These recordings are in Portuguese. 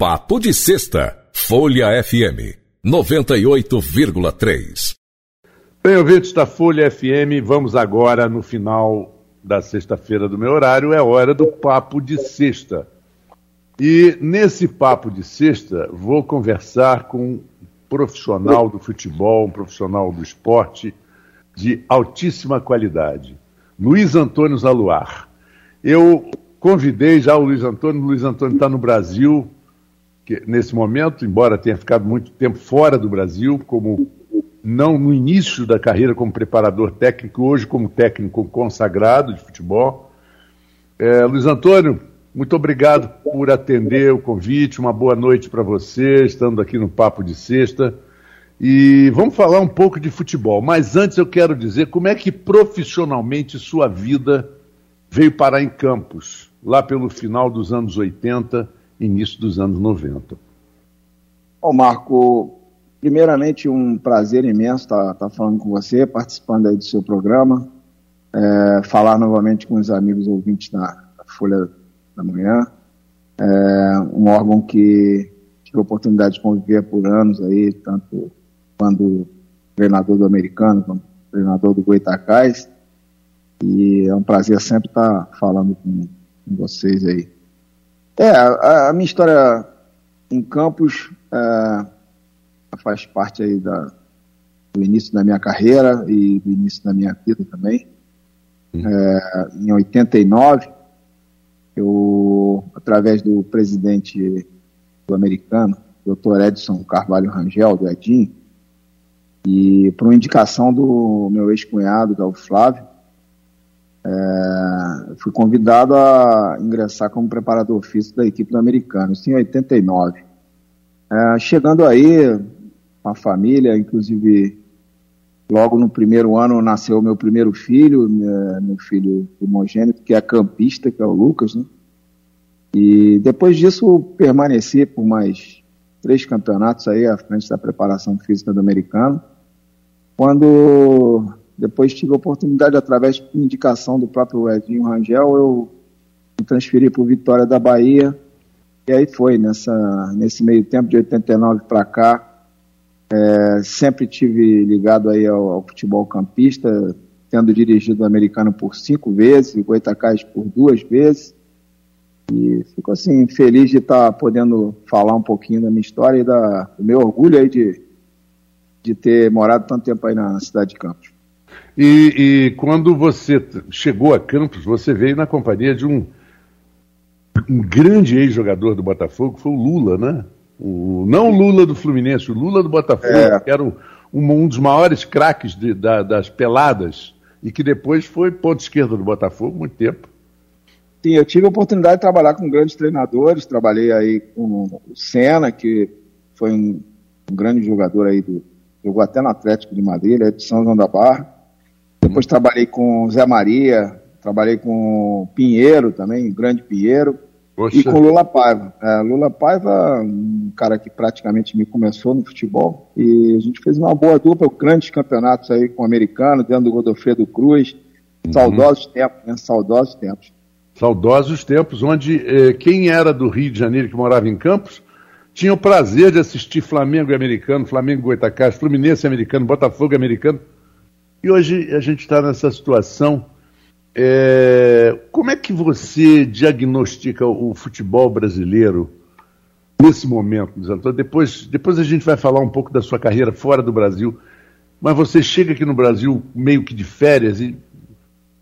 Papo de Sexta, Folha FM 98,3. Bem, ouvintes da Folha FM, vamos agora no final da sexta-feira do meu horário, é hora do Papo de Sexta. E nesse Papo de Sexta, vou conversar com um profissional do futebol, um profissional do esporte de altíssima qualidade, Luiz Antônio Zaluar. Eu convidei já o Luiz Antônio, o Luiz Antônio está no Brasil, que, nesse momento, embora tenha ficado muito tempo fora do Brasil, como não no início da carreira como preparador técnico, hoje como técnico consagrado de futebol. É, Luiz Antônio, muito obrigado por atender o convite, uma boa noite para você, estando aqui no Papo de Sexta. E vamos falar um pouco de futebol, mas antes eu quero dizer como é que profissionalmente sua vida veio parar em Campos, lá pelo final dos anos 80 início dos anos 90. Bom, Marco, primeiramente um prazer imenso estar, estar falando com você, participando aí do seu programa, é, falar novamente com os amigos ouvintes da, Folha da Manhã, é, um órgão que tive a oportunidade de conviver por anos aí, tanto quando treinador do americano, quanto treinador do Goitacás, e é um prazer sempre estar falando com, com vocês aí. É, a, a minha história em Campos é, faz parte aí da, do início da minha carreira e do início da minha vida também. Uhum. É, em 89, eu, através do presidente do americano, Dr. Edson Carvalho Rangel, do Edinho, e por uma indicação do meu ex-cunhado, que é o Flávio, é, fui convidado a ingressar como preparador físico da equipe do americano, isso em 89. É, chegando aí, a família, inclusive logo no primeiro ano nasceu meu primeiro filho, meu filho primogênito, que é campista, que é o Lucas, né? E depois disso permaneci por mais três campeonatos aí à frente da preparação física do americano. Quando depois tive a oportunidade, através de indicação do próprio Edinho Rangel, eu me transferi para o Vitória da Bahia. E aí foi, nessa, nesse meio tempo, de 89 para cá, é, sempre tive ligado aí ao, ao, futebol campista, tendo dirigido o americano por cinco vezes, o Goitacás por duas vezes. E fico assim, feliz de estar tá podendo falar um pouquinho da minha história e da, do meu orgulho aí de, de ter morado tanto tempo aí na cidade de Campos. E, e, quando você chegou a Campos, você veio na companhia de um, um grande ex-jogador do Botafogo, que foi o Lula, né? O, não o Lula do Fluminense, o Lula do Botafogo, é. que era um, um dos maiores craques de, da, das peladas e que depois foi ponto esquerda do Botafogo muito tempo. Sim, eu tive a oportunidade de trabalhar com grandes treinadores, trabalhei aí com o Senna, que foi um, um grande jogador aí do, jogou até no Atlético de Madrid, é de São João da Barra. Depois trabalhei com Zé Maria, trabalhei com Pinheiro também, grande Pinheiro. Poxa. E com Lula Paiva. É, Lula Paiva, um cara que praticamente me começou no futebol. E a gente fez uma boa dupla, grandes campeonatos aí com o americano, dentro do Godofredo Cruz. Uhum. Saudosos tempos, né? Saudosos tempos. Saudosos tempos, onde eh, quem era do Rio de Janeiro que morava em Campos tinha o prazer de assistir Flamengo americano, Flamengo Goitacás, Fluminense americano, Botafogo americano e hoje a gente está nessa situação. É, como é que você diagnostica o futebol brasileiro nesse momento, Antônio? Depois, depois a gente vai falar um pouco da sua carreira fora do Brasil. Mas você chega aqui no Brasil meio que de férias e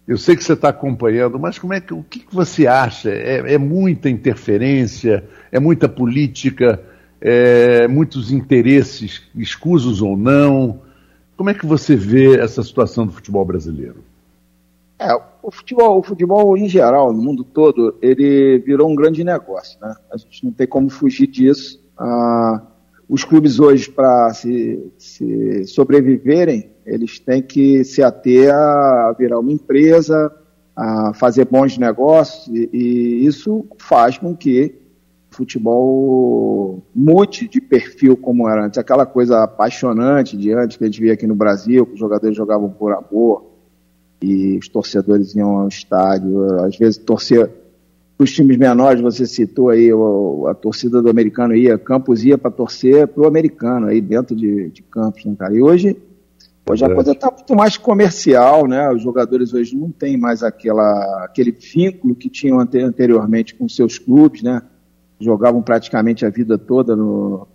eu sei que você está acompanhando, mas como é que, o que, que você acha? É, é, muita interferência, é muita política, é muitos interesses, escusos ou não? Como é que você vê essa situação do futebol brasileiro? É, o futebol, o futebol em geral, no mundo todo, ele virou um grande negócio, né? A gente não tem como fugir disso. Ah, os clubes hoje, para se, se, sobreviverem, eles têm que se ater a virar uma empresa, a fazer bons negócios, e, e isso faz com que futebol mude de perfil como era antes, aquela coisa apaixonante de antes que a gente via aqui no Brasil, que os jogadores jogavam por amor e os torcedores iam ao estádio, às vezes torcer os times menores, você citou aí, o, a torcida do americano ia, Campos ia para torcer para o americano aí dentro de, de Campos, né, cara? E hoje, hoje a coisa está muito mais comercial, né? Os jogadores hoje não têm mais aquela, aquele vínculo que tinham anteriormente com seus clubes, né? Jogavam praticamente a vida toda no,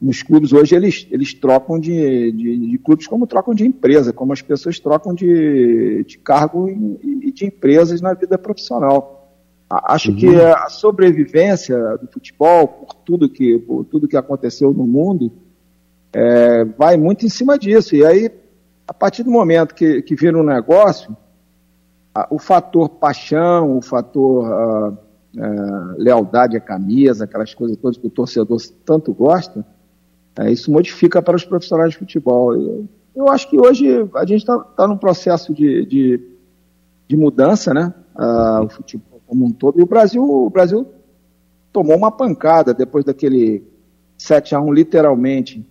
nos clubes. Hoje eles, eles trocam de, de, de, clubes como trocam de empresa, como as pessoas trocam de, de cargo e de empresas na vida profissional. Acho uhum. que a sobrevivência do futebol, por tudo que, por tudo que aconteceu no mundo, é, vai muito em cima disso. E aí, a partir do momento que, que vira um negócio, a, o fator paixão, o fator a, é, lealdade à camisa, aquelas coisas todas que o torcedor tanto gosta, é, isso modifica para os profissionais de futebol. Eu, eu acho que hoje a gente está tá num processo de, de, de mudança, né? Ah, o futebol como um todo. E o Brasil, o Brasil tomou uma pancada depois daquele 7 a 1 literalmente.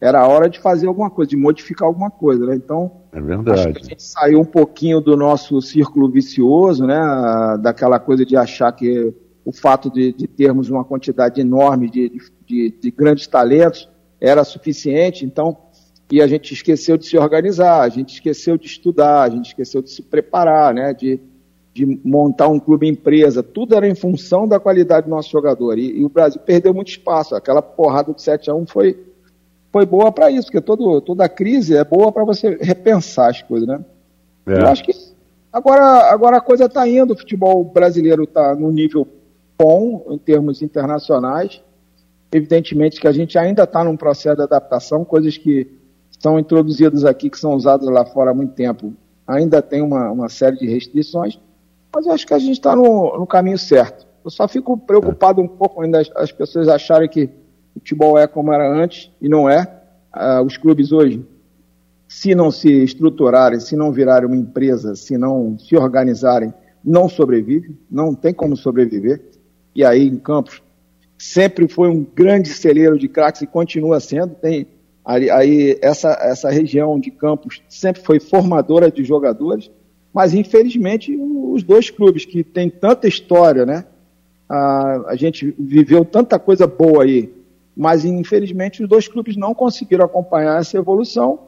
Era a hora de fazer alguma coisa, de modificar alguma coisa, né? Então, é verdade. a gente saiu um pouquinho do nosso círculo vicioso, né? Daquela coisa de achar que o fato de, de termos uma quantidade enorme de, de, de grandes talentos era suficiente. Então, e a gente esqueceu de se organizar, a gente esqueceu de estudar, a gente esqueceu de se preparar, né? De, de montar um clube empresa, tudo era em função da qualidade do nosso jogador. E, e o Brasil perdeu muito espaço. Aquela porrada de 7 a 1 foi, foi boa para isso, porque todo, toda crise é boa para você repensar as coisas, né? É. Eu acho que agora, agora a coisa está indo, o futebol brasileiro está no nível bom em termos internacionais. Evidentemente que a gente ainda está num processo de adaptação, coisas que são introduzidas aqui, que são usadas lá fora há muito tempo, ainda tem uma, uma série de restrições mas eu acho que a gente está no, no, caminho certo. Eu só fico preocupado um pouco ainda as, as, pessoas acharem que o futebol é como era antes, e não é. Uh, os clubes hoje, se não se estruturarem, se não virarem uma empresa, se não se organizarem, não sobrevivem, não tem como sobreviver. E aí, em Campos, sempre foi um grande celeiro de craques e continua sendo. Tem aí, essa, essa região de Campos sempre foi formadora de jogadores mas, infelizmente, os dois clubes que têm tanta história, né? A, a gente viveu tanta coisa boa aí, mas, infelizmente, os dois clubes não conseguiram acompanhar essa evolução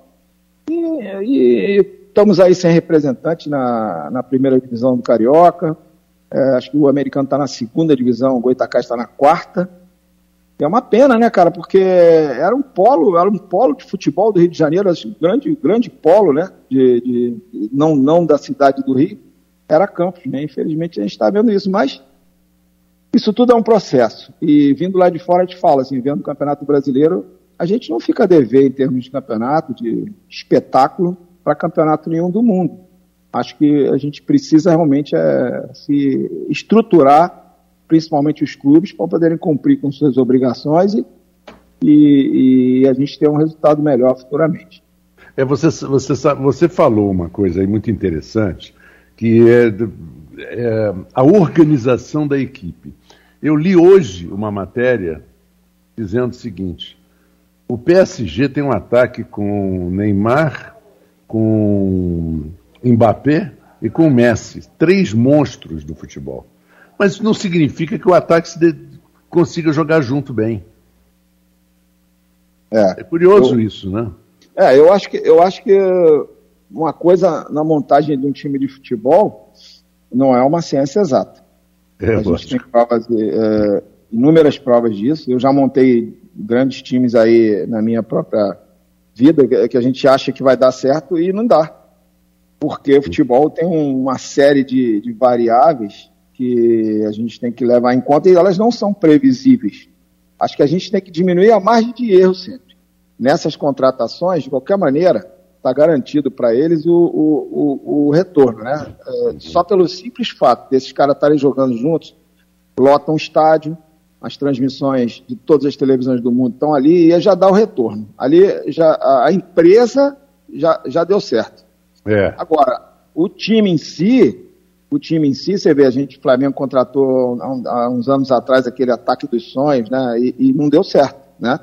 e, e estamos aí sem representante na, na primeira divisão do Carioca. É, acho que o americano está na segunda divisão, o Goitacás está na quarta. É uma pena, né, cara? Porque era um polo, era um polo de futebol do Rio de Janeiro, assim, grande, grande polo, né? De, de, não, não da cidade do Rio, era Campos, né? Infelizmente a gente está vendo isso, mas isso tudo é um processo. E vindo lá de fora, a gente fala, assim, vendo o Campeonato Brasileiro, a gente não fica a dever em termos de campeonato, de espetáculo, para campeonato nenhum do mundo. Acho que a gente precisa realmente é, se estruturar principalmente os clubes, para poderem cumprir com suas obrigações e, e, e, a gente ter um resultado melhor futuramente. É, você, você, você falou uma coisa aí muito interessante, que é, é a organização da equipe. Eu li hoje uma matéria dizendo o seguinte: o PSG tem um ataque com Neymar, com Mbappé e com Messi, três monstros do futebol. Mas isso não significa que o ataque de... consiga jogar junto bem. É, é curioso eu, isso, né? É, eu acho que eu acho que uma coisa na montagem de um time de futebol não é uma ciência exata. É, a gente tem provas, é, inúmeras provas disso. Eu já montei grandes times aí na minha própria vida que a gente acha que vai dar certo e não dá. Porque o futebol tem uma série de, de variáveis que a gente tem que levar em conta e elas não são previsíveis. Acho que a gente tem que diminuir a margem de erro sempre. Nessas contratações, de qualquer maneira, está garantido para eles o, o, o, o, retorno, né? É, só pelo simples fato desses caras estarem jogando juntos, lotam o estádio, as transmissões de todas as televisões do mundo estão ali e já dá o retorno. Ali já a, empresa já, já deu certo. É. Agora, o time em si, o time em si, você vê, a gente, o Flamengo contratou há, uns anos atrás aquele ataque dos sonhos, né? E, e, não deu certo, né?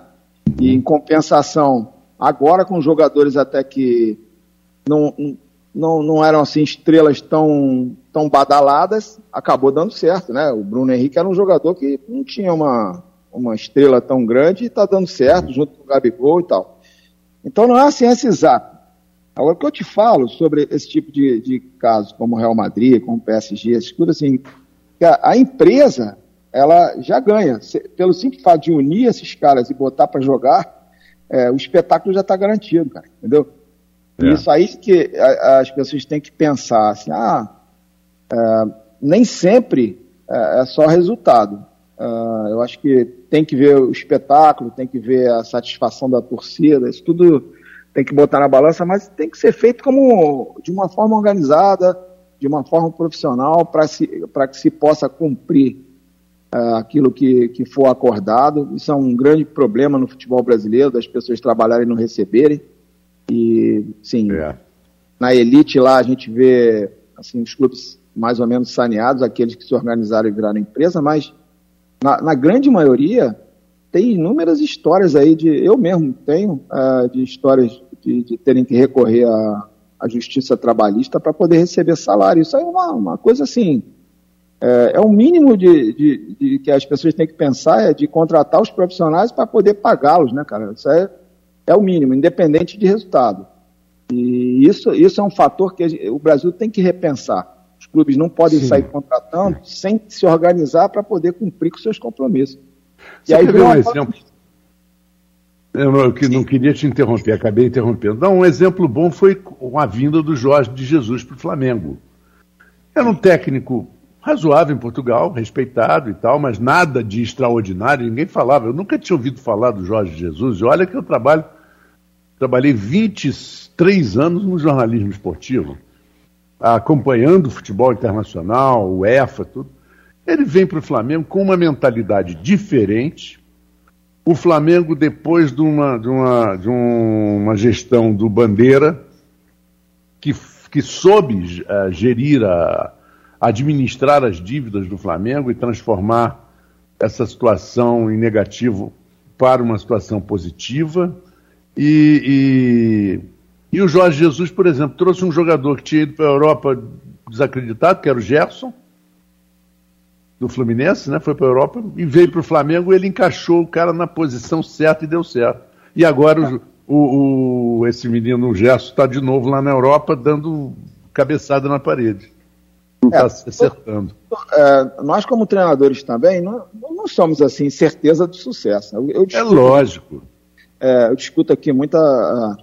E em compensação, agora com jogadores até que não, não, não eram assim estrelas tão, tão badaladas, acabou dando certo, né? O Bruno Henrique era um jogador que não tinha uma, uma estrela tão grande e está dando certo junto com o Gabigol e tal. Então não é a ciência exata. Agora, o que eu te falo sobre esse tipo de, de casos, como o Real Madrid, como o PSG, tudo assim, a, a, empresa, ela já ganha. Se, pelo simples fato de unir esses caras e botar para jogar, é, o espetáculo já está garantido, cara, entendeu? É. Isso aí que as pessoas têm que pensar, assim, ah, é, nem sempre é, é só resultado. É, eu acho que tem que ver o espetáculo, tem que ver a satisfação da torcida, isso tudo tem que botar na balança, mas tem que ser feito como de uma forma organizada, de uma forma profissional, para que se possa cumprir aquilo que, que for acordado. Isso é um grande problema no futebol brasileiro, das pessoas trabalharem e não receberem. E, sim, é. na elite lá a gente vê assim, os clubes mais ou menos saneados, aqueles que se organizaram e viraram empresa, mas na, na grande maioria tem inúmeras histórias aí de. Eu mesmo tenho uh, de histórias de, de, terem que recorrer à, à justiça trabalhista para poder receber salário. Isso é uma, uma coisa assim. É, é o mínimo de, de, de, que as pessoas têm que pensar é de contratar os profissionais para poder pagá-los, né, cara? Isso é, é o mínimo, independente de resultado. E isso, isso é um fator que o Brasil tem que repensar. Os clubes não podem Sim. sair contratando sem se organizar para poder cumprir com seus compromissos. Você e aí quer um exemplo? Eu não, eu não queria te interromper, acabei interrompendo. Não, um exemplo bom foi a vinda do Jorge de Jesus para o Flamengo. Era um técnico razoável em Portugal, respeitado e tal, mas nada de extraordinário, ninguém falava. Eu nunca tinha ouvido falar do Jorge Jesus. E olha que eu trabalho, trabalhei 23 anos no jornalismo esportivo, acompanhando o futebol internacional, o EFA, tudo. Ele vem para o Flamengo com uma mentalidade diferente. O Flamengo, depois de uma, de uma, de uma gestão do Bandeira, que, que soube uh, gerir, a, administrar as dívidas do Flamengo e transformar essa situação em negativo para uma situação positiva. E, e, e o Jorge Jesus, por exemplo, trouxe um jogador que tinha ido para a Europa desacreditado, que era o Gerson, do Fluminense, né? Foi para a Europa e veio para o Flamengo. Ele encaixou o cara na posição certa e deu certo. E agora o, o esse menino Gerson está de novo lá na Europa dando cabeçada na parede. Está é, acertando. É, nós, como treinadores também, não, não somos assim certeza do sucesso. Eu, eu discuto, é lógico. É, eu discuto aqui muita. A,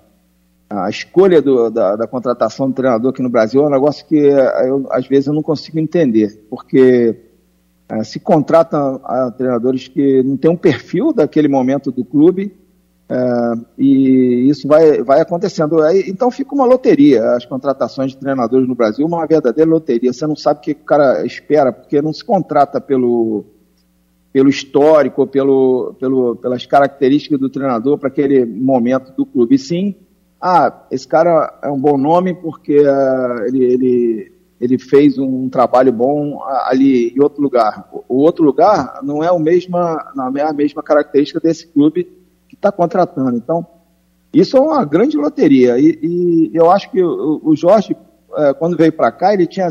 a escolha do, da, da, contratação do treinador aqui no Brasil é um negócio que eu, às vezes eu não consigo entender, porque é, se contrata a treinadores que não têm um perfil daquele momento do clube é, e isso vai, vai acontecendo. Aí, então fica uma loteria, as contratações de treinadores no Brasil, uma verdadeira loteria. Você não sabe o que o cara espera, porque não se contrata pelo, pelo histórico, pelo, pelo, pelas características do treinador para aquele momento do clube. E sim, ah, esse cara é um bom nome porque uh, ele, ele ele fez um trabalho bom ali em outro lugar. O outro lugar não é, o mesma, não é a mesma característica desse clube está contratando. Então, isso é uma grande loteria. E, e eu acho que o, o Jorge, é, quando veio para cá, ele tinha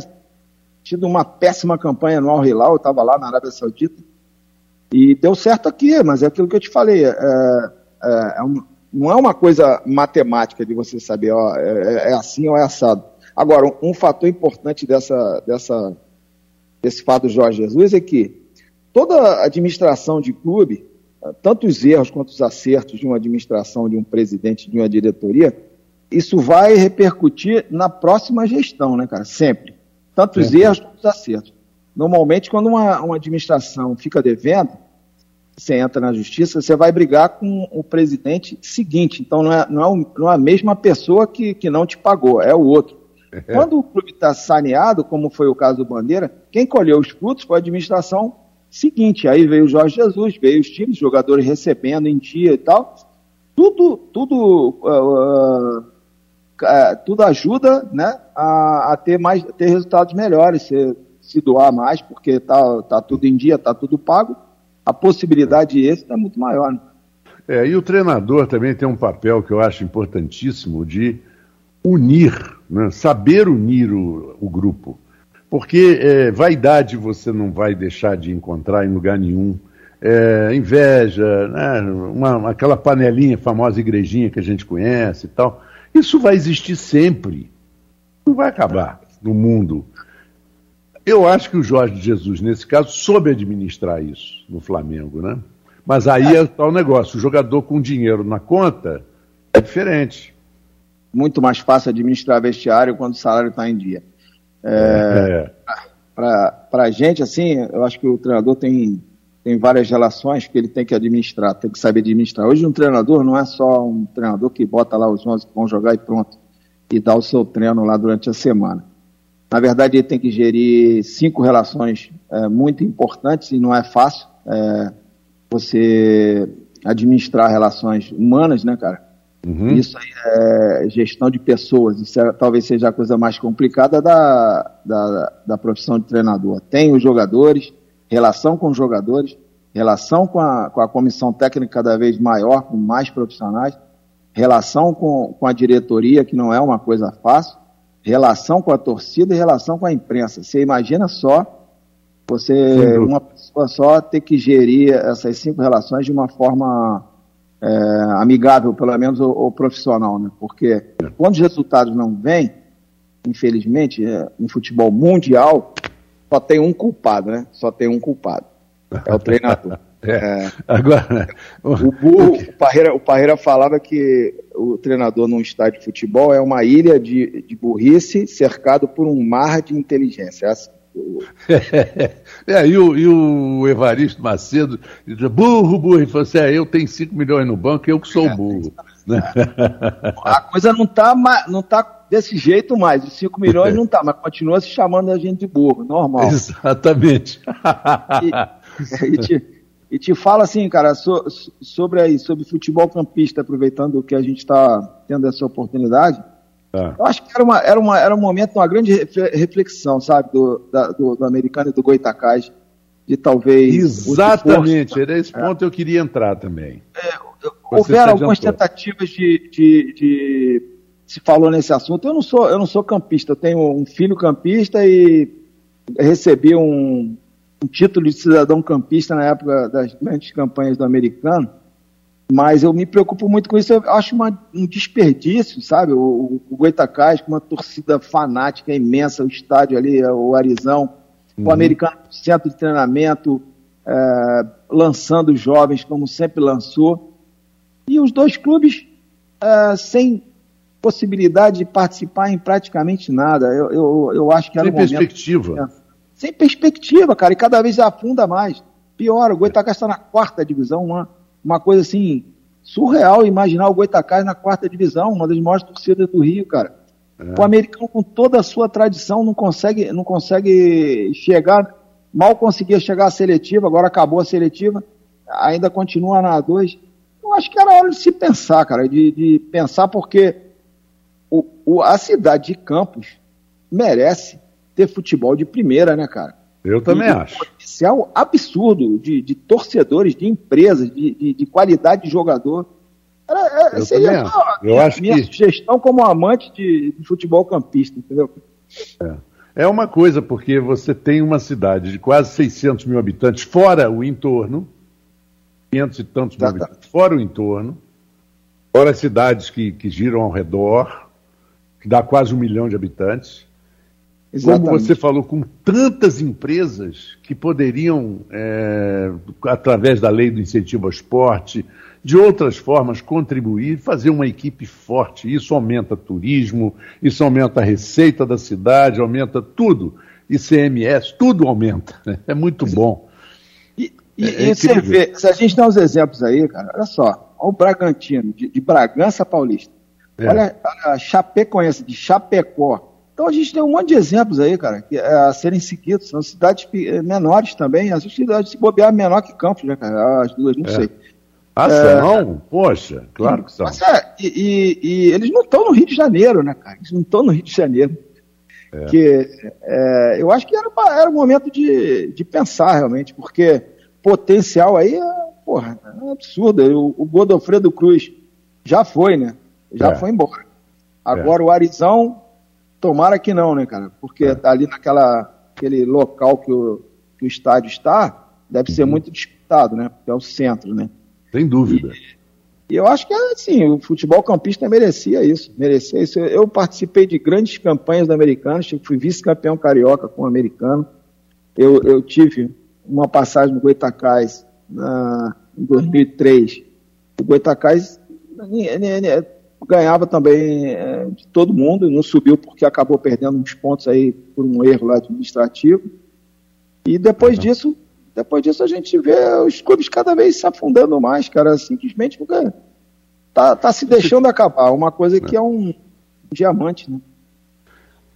tido uma péssima campanha no Al Hilal, eu estava lá na Arábia Saudita, e deu certo aqui, mas é aquilo que eu te falei, é, é, é um, não é uma coisa matemática de você saber, ó, é, é assim ou é assado Agora, um, um fator importante dessa, dessa, desse fato do Jorge Jesus é que toda administração de clube, tanto os erros quanto os acertos de uma administração, de um presidente, de uma diretoria, isso vai repercutir na próxima gestão, né, cara? Sempre. Tanto os é. erros quanto os acertos. Normalmente, quando uma, uma administração fica devendo, você entra na justiça, você vai brigar com o presidente seguinte. Então, não é, não é, não é a mesma pessoa que, que não te pagou, é o outro. É. Quando o clube está saneado, como foi o caso do Bandeira, quem colheu os frutos foi a administração seguinte. Aí veio o Jorge Jesus, veio os times, jogadores recebendo em dia e tal. Tudo, tudo, uh, uh, tudo ajuda né, a, a, ter mais, a ter resultados melhores, se, se doar mais, porque está tá tudo em dia, está tudo pago. A possibilidade de êxito é muito maior. Né? É, e o treinador também tem um papel que eu acho importantíssimo de unir, né? saber unir o, o grupo. Porque é, vaidade você não vai deixar de encontrar em lugar nenhum. É, inveja, né? Uma, aquela panelinha, famosa igrejinha que a gente conhece e tal. Isso vai existir sempre. Não vai acabar no mundo. Eu acho que o Jorge Jesus, nesse caso, soube administrar isso no Flamengo, né? Mas aí é, é o negócio, o jogador com dinheiro na conta é diferente. Muito mais fácil administrar vestiário quando o salário está em dia. É, é. Para a gente, assim, eu acho que o treinador tem, tem várias relações que ele tem que administrar, tem que saber administrar. Hoje um treinador não é só um treinador que bota lá os 11 que vão jogar e pronto, e dá o seu treino lá durante a semana. Na verdade, ele tem que gerir cinco relações é, muito importantes e não é fácil. É, você administrar relações humanas, né, cara? Uhum. Isso aí é gestão de pessoas. Isso é, talvez seja a coisa mais complicada da, da, da profissão de treinador. Tem os jogadores, relação com os jogadores, relação com a, com a comissão técnica cada vez maior, com mais profissionais, relação com, com a diretoria, que não é uma coisa fácil, relação com a torcida e relação com a imprensa. Você imagina só você, uma pessoa só, ter que gerir essas cinco relações de uma forma é, amigável, pelo menos, ou, ou, profissional, né? Porque quando os resultados não vêm, infelizmente, é, no futebol mundial, só tem um culpado, né? Só tem um culpado. É o treinador. É. É. Agora, o, burro, o, Parreira, o Parreira falava que o treinador num estádio de futebol é uma ilha de, de burrice cercado por um mar de inteligência. Assim. É, e, o, e o Evaristo Macedo diz, burro, burro, ele falou assim, é, eu tenho 5 milhões no banco, eu que sou é, burro. A coisa não está não tá desse jeito mais, os 5 milhões não está, mas continua se chamando a gente de burro, normal. Exatamente. E, e, te, e te fala assim, cara, so, sobre aí, sobre futebol campista, aproveitando que a gente está tendo essa oportunidade, Tá. Eu acho que era, uma, era, uma, era um momento, uma grande reflexão, sabe, do, da, do, do, americano e do Goitacás, de talvez. Exatamente, era esse ponto é. eu queria entrar também. É, houveram algumas tentativas de, de, de, Se falou nesse assunto. Eu não, sou, eu não sou campista, eu tenho um filho campista e recebi um, um título de cidadão campista na época das grandes campanhas do americano. Mas eu me preocupo muito com isso. Eu acho uma, um desperdício, sabe? O, o Goitacás, com uma torcida fanática imensa, o estádio ali, o Arizão, uhum. o americano centro de treinamento, é, lançando jovens como sempre lançou. E os dois clubes é, sem possibilidade de participar em praticamente nada. Eu, eu, eu acho que era sem um perspectiva. Momento, sem perspectiva, cara, e cada vez afunda mais. Pior, o Goitacás está na quarta divisão, uma uma coisa assim, surreal imaginar o Goitacás na quarta divisão, uma das maiores torcidas do Rio, cara. É. O americano, com toda a sua tradição, não consegue, não consegue chegar, mal conseguia chegar à seletiva, agora acabou a seletiva, ainda continua na A2. Eu acho que era hora de se pensar, cara, de, de pensar porque o, o, a cidade de Campos merece ter futebol de primeira, né, cara? Eu também acho. Um potencial absurdo de, de torcedores, de empresas, de, de, de qualidade de jogador. Era, é, eu seria acho. Eu minha, acho minha que... sugestão como amante de, de futebol campista, entendeu? É. é uma coisa, porque você tem uma cidade de quase 600 mil habitantes, fora o entorno, 500 e tantos mil habitantes, fora o entorno, fora as cidades que, que giram ao redor, que dá quase um milhão de habitantes. Exatamente. Como você falou, com tantas empresas que poderiam, é, através da lei do incentivo ao esporte, de outras formas, contribuir, fazer uma equipe forte. Isso aumenta turismo, isso aumenta a receita da cidade, aumenta tudo. ICMS, tudo aumenta. É muito bom. E, e, é, é você vê, se a gente dá uns exemplos aí, cara, olha só, olha o Bragantino, de, de Bragança Paulista. É. Olha, olha a Chapecoense, de Chapecó. Então a gente tem um monte de exemplos aí, cara, que, é, a serem seguidos. São cidades eh, menores também. As cidades se bobear menor que Campos, né, cara? As duas, não é. sei. Ah, é, não? Poxa, claro que são. Mas é, e, e, e, eles não estão no Rio de Janeiro, né, cara? Eles não estão no Rio de Janeiro. É. Que, é, eu acho que era, era o momento de, de pensar realmente, porque potencial aí é, porra, é absurdo. O, o Godofredo Cruz já foi, né? Já é. foi embora. Agora é. o Arizão, tomara que não, né, cara? Porque é. tá ali naquela aquele local que o, que o estádio está, deve uhum. ser muito disputado, né? Porque é o centro, né? Sem dúvida. E, e eu acho que, assim, o futebol campista merecia isso, merecia isso. Eu, participei de grandes campanhas da Americana, fui vice-campeão carioca com o americano. Eu, eu tive uma passagem no Goitacás na, em 2003. O Goitacás ganhava também é, de todo mundo, não subiu porque acabou perdendo uns pontos aí por um erro administrativo. E depois uhum. disso, depois disso a gente vê os clubes cada vez se afundando mais, cara, simplesmente porque tá, tá se deixando acabar, uma coisa que é um, um diamante, né?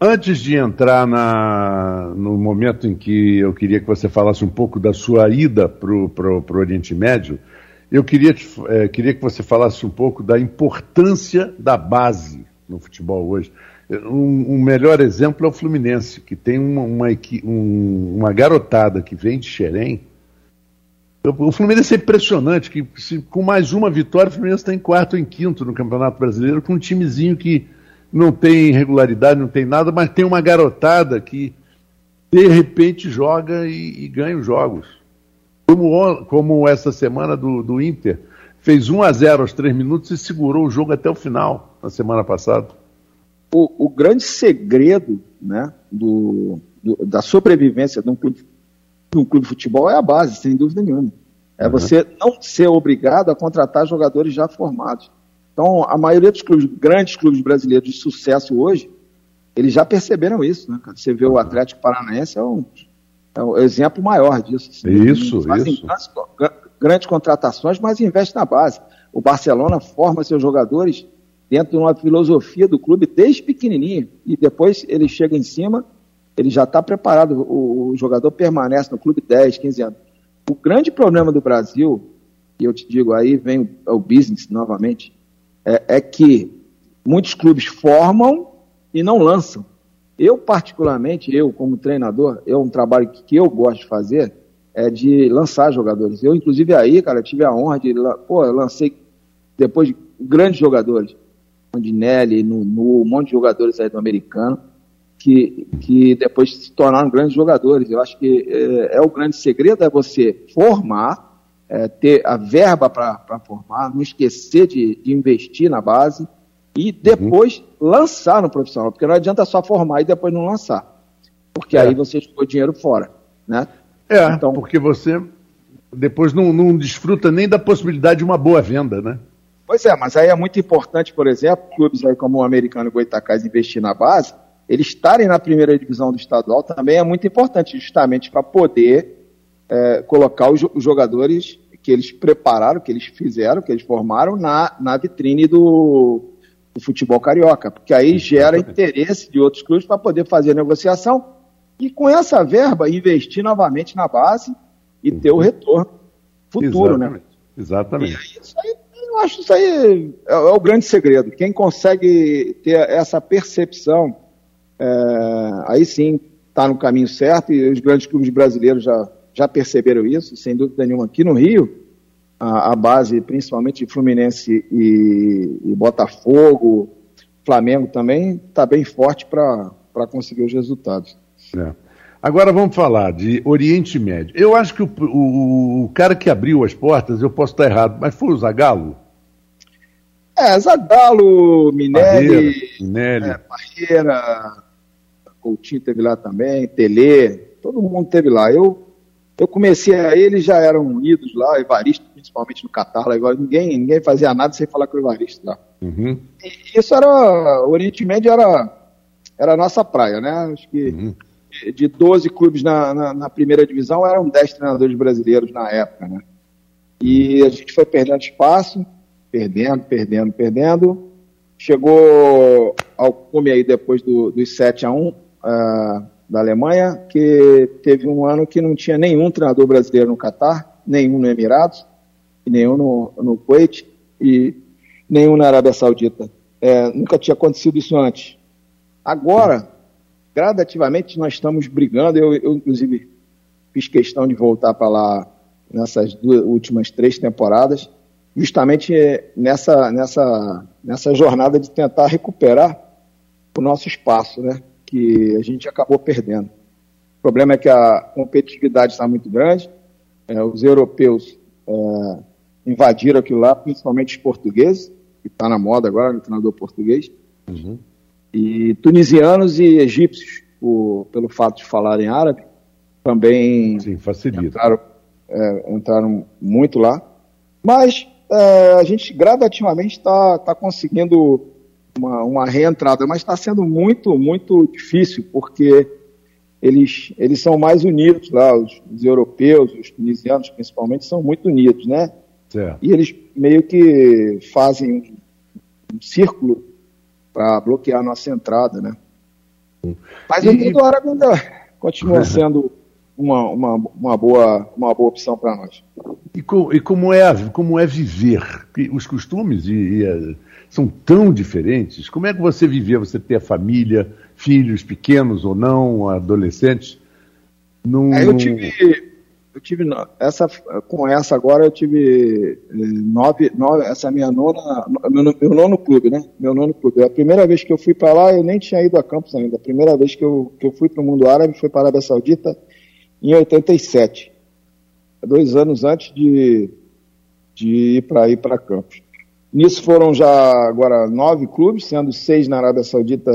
Antes de entrar na, no momento em que eu queria que você falasse um pouco da sua ida para o Oriente Médio, eu queria, é, queria que você falasse um pouco da importância da base no futebol hoje. Um, um melhor exemplo é o Fluminense, que tem uma, uma, um, uma garotada que vem de Xerém. O Fluminense é impressionante, que se, com mais uma vitória, o Fluminense está em quarto ou em quinto no Campeonato Brasileiro, com um timezinho que não tem regularidade, não tem nada, mas tem uma garotada que de repente joga e, e ganha os jogos como, como essa semana do, do Inter, fez 1 a 0 aos 3 minutos e segurou o jogo até o final, na semana passada. O, o grande segredo né, do, do, da sobrevivência de um, clube, de um clube de futebol é a base, sem dúvida nenhuma. É uhum. você não ser obrigado a contratar jogadores já formados. Então, a maioria dos clubes, grandes clubes brasileiros de sucesso hoje, eles já perceberam isso. Né? Você vê o Atlético Paranaense, é um é o exemplo maior disso. Assim, isso, fazem isso. Grandes, grandes contratações, mas investe na base. O Barcelona forma seus jogadores dentro de uma filosofia do clube desde pequenininho e depois ele chega em cima, ele já está preparado, o, o, jogador permanece no clube 10, 15 anos. O grande problema do Brasil, e eu te digo aí, vem o, o business novamente, é, é que muitos clubes formam e não lançam. Eu, particularmente, eu como treinador, é um trabalho que, que eu gosto de fazer, é de lançar jogadores. Eu, inclusive, aí, cara, tive a honra de, pô, eu lancei depois de grandes jogadores, Rondinelli, Nunu, um monte de jogadores aí do americano, que, que depois se tornaram grandes jogadores. Eu acho que é, é o grande segredo é você formar, é, ter a verba para formar, não esquecer de, de investir na base, e depois uhum. lançar no profissional, porque não adianta só formar e depois não lançar, porque é. aí você jogou dinheiro fora, né? É, então, porque você depois não, não desfruta nem da possibilidade de uma boa venda, né? Pois é, mas aí é muito importante, por exemplo, clubes aí como o americano Goitacás investir na base, eles estarem na primeira divisão do estadual também é muito importante, justamente para poder é, colocar os, os, jogadores que eles prepararam, que eles fizeram, que eles formaram na, na vitrine do, do futebol carioca, porque aí gera interesse de outros clubes para poder fazer negociação e com essa verba investir novamente na base e ter o retorno futuro, né? Exatamente. né? Exatamente. E isso aí, eu acho isso aí é, é, o grande segredo. Quem consegue ter essa percepção, é, aí sim está no caminho certo e os grandes clubes brasileiros já, já perceberam isso, sem dúvida nenhuma. Aqui no Rio, a, a base, principalmente de Fluminense e, e Botafogo, Flamengo também, está bem forte para conseguir os resultados. É. Agora vamos falar de Oriente Médio. Eu acho que o, o, o, cara que abriu as portas, eu posso estar errado, mas foi o Zagalo? É, Zagalo, Minelli, Minelli. É, Barreira, Coutinho teve lá também, Tele, todo mundo teve lá. Eu, eu comecei a eles já eram idos lá, Evaristo principalmente no Catar, agora ninguém, ninguém fazia nada sem falar com o Evaristo lá. Uhum. Isso era, o Oriente Médio era, era a nossa praia, né? Acho que uhum. de 12 clubes na, na, na, primeira divisão, eram 10 treinadores brasileiros na época, né? E a gente foi perdendo espaço, perdendo, perdendo, perdendo. Chegou ao cume aí depois do, dos 7 a 1 uh, ah, da Alemanha, que teve um ano que não tinha nenhum treinador brasileiro no Catar, nenhum no Emirados nenhum no, no Kuwait e nenhum na Arábia Saudita. É, nunca tinha acontecido isso antes. Agora, gradativamente, nós estamos brigando. Eu, eu inclusive, fiz questão de voltar para lá nessas duas últimas três temporadas. justamente nessa, nessa, nessa jornada de tentar recuperar o nosso espaço, né? Que a gente acabou perdendo. O problema é que a competitividade está muito grande, é, os europeus é, invadiram aquilo lá, principalmente os portugueses, que está na moda agora, no treinador português, uhum. e tunisianos e egípcios, por, pelo fato de falarem árabe, também Sim. Entraram, é, entraram muito lá. Mas é, a gente gradativamente está tá conseguindo uma, uma reentrada, mas está sendo muito, muito difícil, porque eles, eles são mais unidos lá, os, os europeus, os tunisianos principalmente, são muito unidos, né? Certo. E eles meio que fazem um, círculo para bloquear a nossa entrada, né? Mas o árabe ainda continua sendo uma, uma, uma, boa, uma boa opção para nós. E, com, e, como, é, como é viver? Os costumes e, e, é, são tão diferentes. Como é que você vivia? Você ter família, filhos pequenos ou não, adolescentes? Num... É, eu tive, eu tive essa com essa agora eu tive eh, nove, nove essa minha nona meu, meu nono clube né meu nono clube a primeira vez que eu fui para lá eu nem tinha ido a Campos ainda a primeira vez que eu, que eu fui para o mundo árabe foi para a Arábia Saudita em 87, dois anos antes de, de ir para ir para Campos. Nisso foram já agora nove clubes, sendo seis na Arábia Saudita,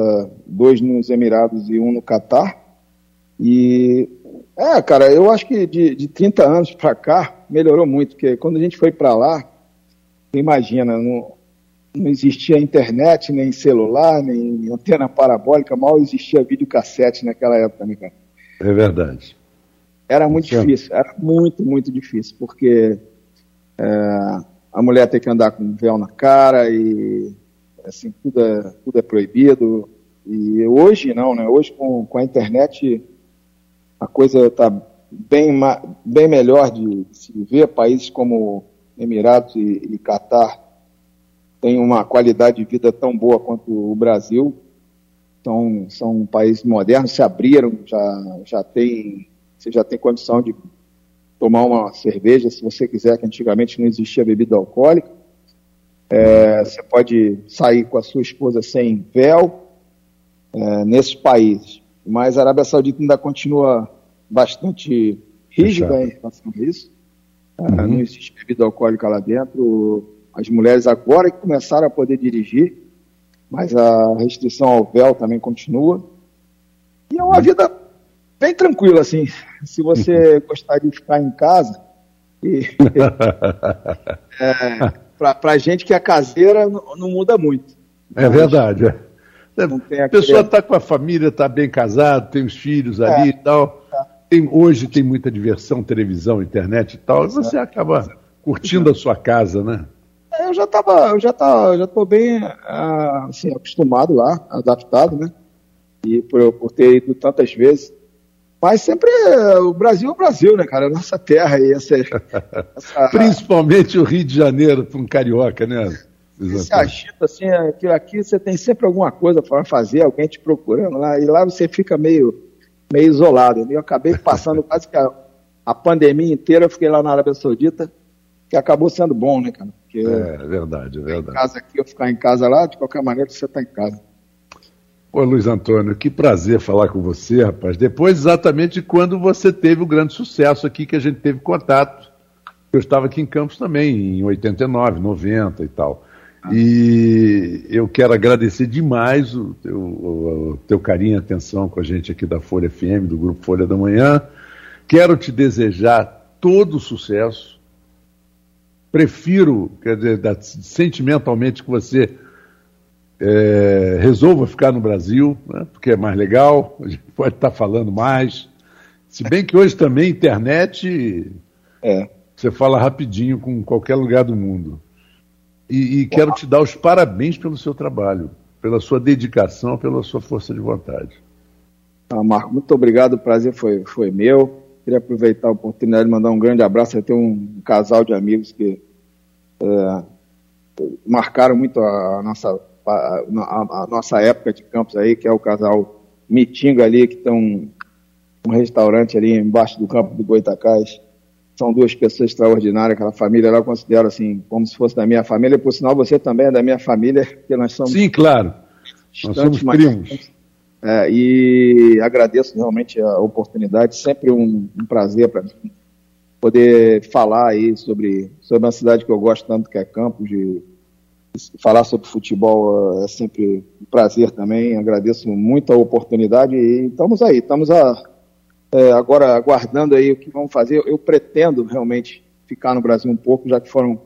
dois nos Emirados e um no Catar. E é, cara, eu acho que de, de 30 anos para cá melhorou muito, porque quando a gente foi para lá, imagina, não, não existia internet, nem celular, nem antena parabólica, mal existia videocassete naquela época, né, cara? É verdade. Era muito Sim. difícil, era muito, muito difícil, porque é, a mulher tem que andar com véu na cara e assim, tudo é, tudo é proibido. E hoje não, né? Hoje com, com a internet a coisa está bem, bem melhor de se ver. Países como Emirados e, Catar têm uma qualidade de vida tão boa quanto o Brasil. Então, são países modernos, se abriram, já, já tem você já tem condição de tomar uma cerveja, se você quiser, que antigamente não existia bebida alcoólica. É, você pode sair com a sua esposa sem véu é, nesses países. Mas a Arábia Saudita ainda continua bastante rígida em relação a isso. É, uhum. não existe bebida alcoólica lá dentro. As mulheres agora que começaram a poder dirigir, mas a restrição ao véu também continua. E é uma uhum. vida bem tranquilo, assim. Se você gostar de ficar em casa, e, é, para a gente que é caseira, não, não muda muito. É verdade. É. A pessoa está com a família, está bem casado, tem os filhos é, ali e tal. É. Tem, hoje tem muita diversão, televisão, internet e tal, e você acaba curtindo a sua casa, né? É, eu já estava, eu já tá, já estou bem ah, assim, acostumado lá, adaptado, né? E por, por ter ido tantas vezes, mas sempre o Brasil é o Brasil, né, cara? A nossa terra e essa, essa... Principalmente o Rio de Janeiro para um carioca, né? Você agita assim, aquilo aqui você tem sempre alguma coisa para fazer, alguém te procurando lá, e lá você fica meio, meio isolado. Eu acabei passando quase que a, a pandemia inteira, eu fiquei lá na Arábia Saudita, que acabou sendo bom, né, cara? Porque é, verdade, é verdade. Em casa aqui, eu ficar em casa lá, de qualquer maneira você está em casa. Ô Luiz Antônio, que prazer falar com você, rapaz. Depois exatamente quando você teve o grande sucesso aqui, que a gente teve contato. Eu estava aqui em Campos também, em 89, 90 e tal. E eu quero agradecer demais o teu, o teu carinho e atenção com a gente aqui da Folha FM, do Grupo Folha da Manhã. Quero te desejar todo o sucesso. Prefiro, quer dizer, sentimentalmente que você é, resolva ficar no Brasil, né, porque é mais legal, a gente pode estar falando mais. Se bem que hoje também internet é. você fala rapidinho com qualquer lugar do mundo. E, e quero te dar os parabéns pelo seu trabalho, pela sua dedicação, pela sua força de vontade. Ah, Marco, muito obrigado, o prazer foi, foi meu. Queria aproveitar a oportunidade de mandar um grande abraço. Eu tenho um casal de amigos que é, marcaram muito a nossa a, a, a, nossa época de campos aí, que é o casal Mitinga ali, que tem um, um restaurante ali embaixo do campo do Goitacás, são duas pessoas extraordinárias, aquela família lá eu considero assim, como se fosse da minha família, por sinal você também é da minha família, porque nós somos... Sim, claro, nós somos primos. É, e agradeço realmente a oportunidade, sempre um, um prazer para mim poder falar aí sobre, sobre uma cidade que eu gosto tanto, que é Campos, de, falar sobre futebol é sempre um prazer também, agradeço muito a oportunidade e estamos aí, estamos a, é, agora aguardando aí o que vamos fazer. Eu pretendo realmente ficar no Brasil um pouco, já que foram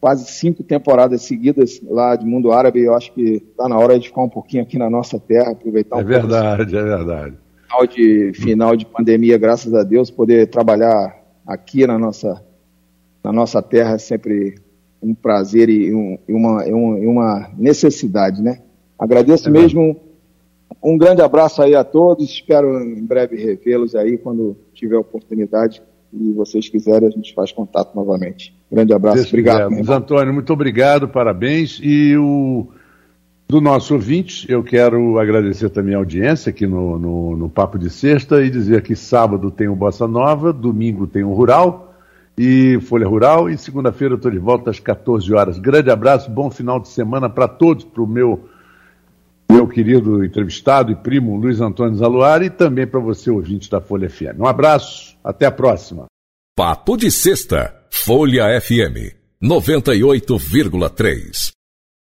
quase cinco temporadas seguidas lá de mundo árabe. Eu acho que está na hora de ficar um pouquinho aqui na nossa terra, aproveitar um É verdade, é verdade. Final de, final de pandemia, graças a Deus, poder trabalhar aqui na nossa, na nossa terra é sempre um prazer e, um, e uma, uma necessidade, né? Agradeço é mesmo um grande abraço aí a todos. Espero em breve revê-los aí quando tiver oportunidade e vocês quiserem, a gente faz contato novamente. Grande abraço, Deus obrigado. Antônio, muito obrigado, parabéns. E o do nosso ouvinte, eu quero agradecer também a audiência aqui no, no, no Papo de Sexta e dizer que sábado tem o Bossa Nova, domingo tem o Rural e Folha Rural, e segunda-feira eu estou de volta às 14 horas. Grande abraço, bom final de semana para todos, para o meu meu querido entrevistado e primo Luiz Antônio Zaluar e também para você, ouvinte da Folha FM. Um abraço, até a próxima. Papo de Sexta, Folha FM, 98,3.